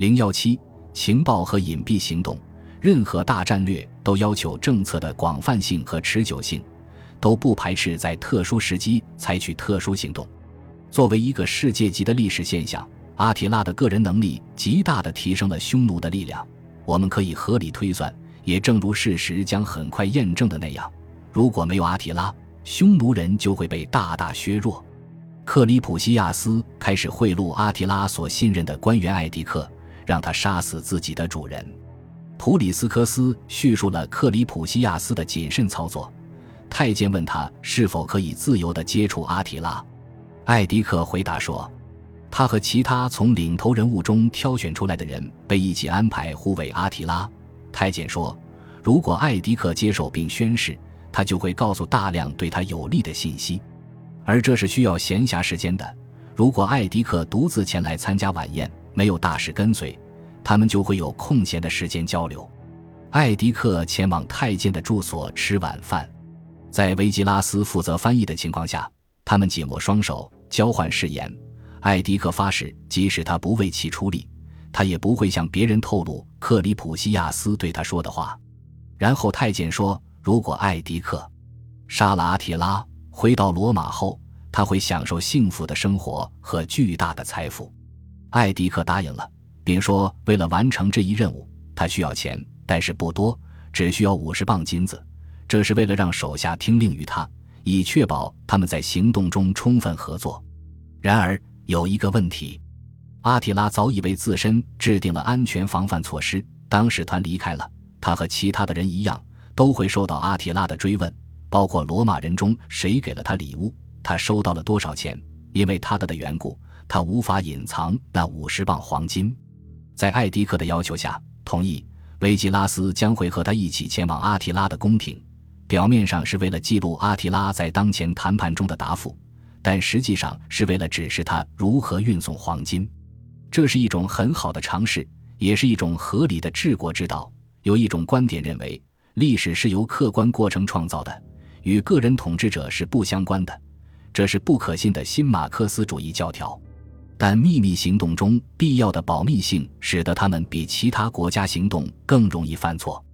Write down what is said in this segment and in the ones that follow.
零幺七情报和隐蔽行动，任何大战略都要求政策的广泛性和持久性，都不排斥在特殊时机采取特殊行动。作为一个世界级的历史现象，阿提拉的个人能力极大地提升了匈奴的力量。我们可以合理推算，也正如事实将很快验证的那样，如果没有阿提拉，匈奴人就会被大大削弱。克里普西亚斯开始贿赂阿提拉所信任的官员艾迪克，让他杀死自己的主人。普里斯科斯叙述了克里普西亚斯的谨慎操作。太监问他是否可以自由地接触阿提拉。艾迪克回答说：“他和其他从领头人物中挑选出来的人被一起安排护卫阿提拉。”太监说：“如果艾迪克接受并宣誓，他就会告诉大量对他有利的信息，而这是需要闲暇时间的。如果艾迪克独自前来参加晚宴，没有大事跟随，他们就会有空闲的时间交流。”艾迪克前往太监的住所吃晚饭，在维吉拉斯负责翻译的情况下，他们紧握双手。交换誓言，艾迪克发誓，即使他不为其出力，他也不会向别人透露克里普西亚斯对他说的话。然后太监说，如果艾迪克杀了阿提拉，回到罗马后，他会享受幸福的生活和巨大的财富。艾迪克答应了，并说，为了完成这一任务，他需要钱，但是不多，只需要五十磅金子。这是为了让手下听令于他。以确保他们在行动中充分合作。然而，有一个问题：阿提拉早已为自身制定了安全防范措施。当使团离开了，他和其他的人一样，都会受到阿提拉的追问，包括罗马人中谁给了他礼物，他收到了多少钱。因为他的的缘故，他无法隐藏那五十磅黄金。在艾迪克的要求下，同意维吉拉斯将会和他一起前往阿提拉的宫廷。表面上是为了记录阿提拉在当前谈判中的答复，但实际上是为了指示他如何运送黄金。这是一种很好的尝试，也是一种合理的治国之道。有一种观点认为，历史是由客观过程创造的，与个人统治者是不相关的。这是不可信的新马克思主义教条。但秘密行动中必要的保密性，使得他们比其他国家行动更容易犯错。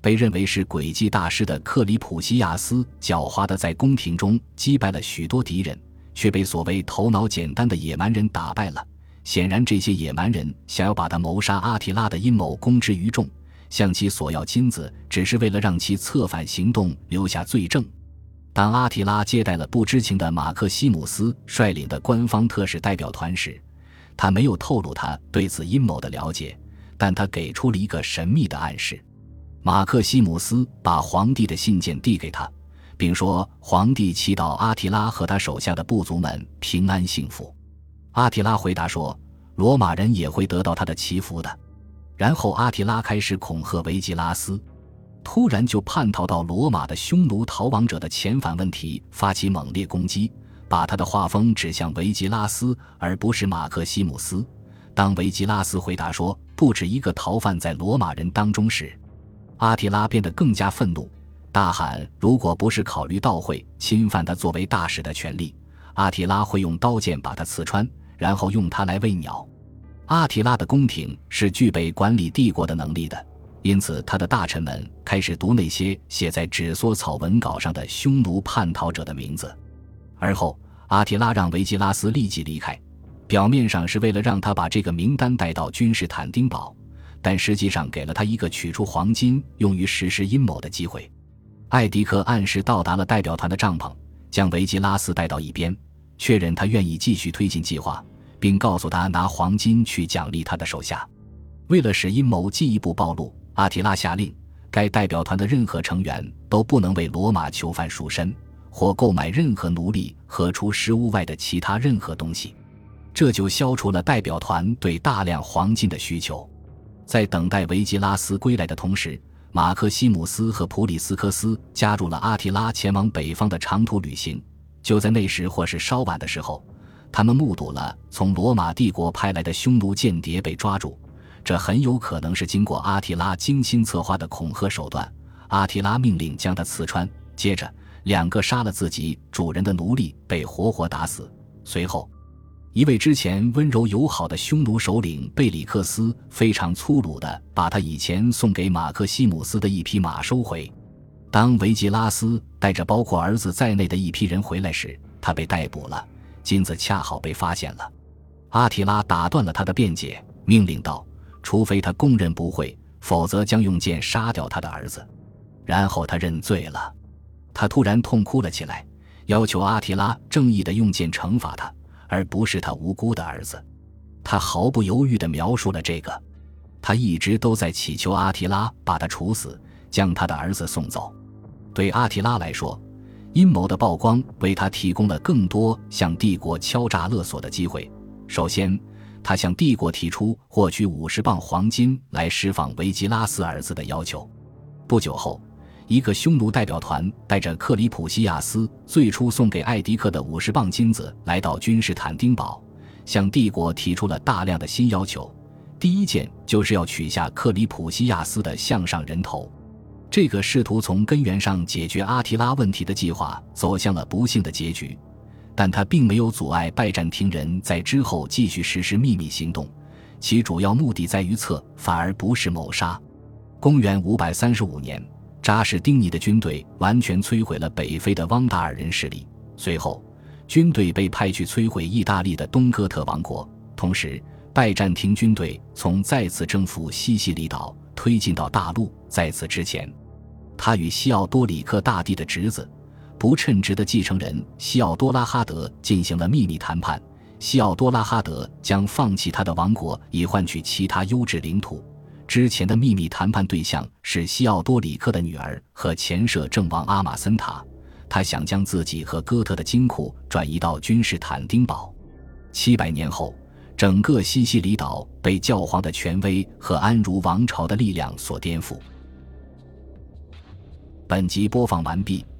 被认为是诡计大师的克里普西亚斯，狡猾的在宫廷中击败了许多敌人，却被所谓头脑简单的野蛮人打败了。显然，这些野蛮人想要把他谋杀阿提拉的阴谋公之于众，向其索要金子，只是为了让其策反行动留下罪证。当阿提拉接待了不知情的马克西姆斯率领的官方特使代表团时，他没有透露他对此阴谋的了解，但他给出了一个神秘的暗示。马克西姆斯把皇帝的信件递给他，并说：“皇帝祈祷阿提拉和他手下的部族们平安幸福。”阿提拉回答说：“罗马人也会得到他的祈福的。”然后阿提拉开始恐吓维吉拉斯，突然就叛逃到罗马的匈奴逃亡者的遣返问题发起猛烈攻击，把他的画风指向维吉拉斯而不是马克西姆斯。当维吉拉斯回答说：“不止一个逃犯在罗马人当中时，阿提拉变得更加愤怒，大喊：“如果不是考虑到会侵犯他作为大使的权利，阿提拉会用刀剑把他刺穿，然后用它来喂鸟。”阿提拉的宫廷是具备管理帝国的能力的，因此他的大臣们开始读那些写在纸梭草文稿上的匈奴叛逃者的名字。而后，阿提拉让维吉拉斯立即离开，表面上是为了让他把这个名单带到君士坦丁堡。但实际上给了他一个取出黄金用于实施阴谋的机会。艾迪克按时到达了代表团的帐篷，将维吉拉斯带到一边，确认他愿意继续推进计划，并告诉他拿黄金去奖励他的手下。为了使阴谋进一步暴露，阿提拉下令，该代表团的任何成员都不能为罗马囚犯赎身或购买任何奴隶和除食物外的其他任何东西。这就消除了代表团对大量黄金的需求。在等待维吉拉斯归来的同时，马克西姆斯和普里斯科斯加入了阿提拉前往北方的长途旅行。就在那时或是稍晚的时候，他们目睹了从罗马帝国派来的匈奴间谍被抓住。这很有可能是经过阿提拉精心策划的恐吓手段。阿提拉命令将他刺穿，接着两个杀了自己主人的奴隶被活活打死。随后。一位之前温柔友好的匈奴首领贝里克斯非常粗鲁地把他以前送给马克西姆斯的一匹马收回。当维吉拉斯带着包括儿子在内的一批人回来时，他被逮捕了，金子恰好被发现了。阿提拉打断了他的辩解，命令道：“除非他供认不讳，否则将用剑杀掉他的儿子。”然后他认罪了。他突然痛哭了起来，要求阿提拉正义的用剑惩罚他，而不是他无辜的儿子。他毫不犹豫地描述了这个。他一直都在祈求阿提拉把他处死，将他的儿子送走。对阿提拉来说，阴谋的曝光为他提供了更多向帝国敲诈勒索的机会。首先，他向帝国提出获取五十磅黄金来释放维吉拉斯儿子的要求。不久后，一个匈奴代表团带着克里普西亚斯最初送给艾迪克的五十磅金子来到君士坦丁堡，向帝国提出了大量的新要求。第一件就是要取下克里普西亚斯的项上人头。这个试图从根源上解决阿提拉问题的计划走向了不幸的结局，但他并没有阻碍拜占庭人在之后继续实施秘密行动，其主要目的在于策，反而不是谋杀。公元五百三十五年，扎什丁尼的军队完全摧毁了北非的汪达尔人势力，随后军队被派去摧毁意大利的东哥特王国，同时拜占庭军队从再次征服西西里岛。推进到大陆。在此之前，他与西奥多里克大帝的侄子、不称职的继承人西奥多拉哈德进行了秘密谈判。西奥多拉哈德将放弃他的王国，以换取其他优质领土。之前的秘密谈判对象是西奥多里克的女儿和前摄政王阿马森塔。他想将自己和哥特的金库转移到君士坦丁堡。七百年后。整个西西里岛被教皇的权威和安茹王朝的力量所颠覆。本集播放完毕，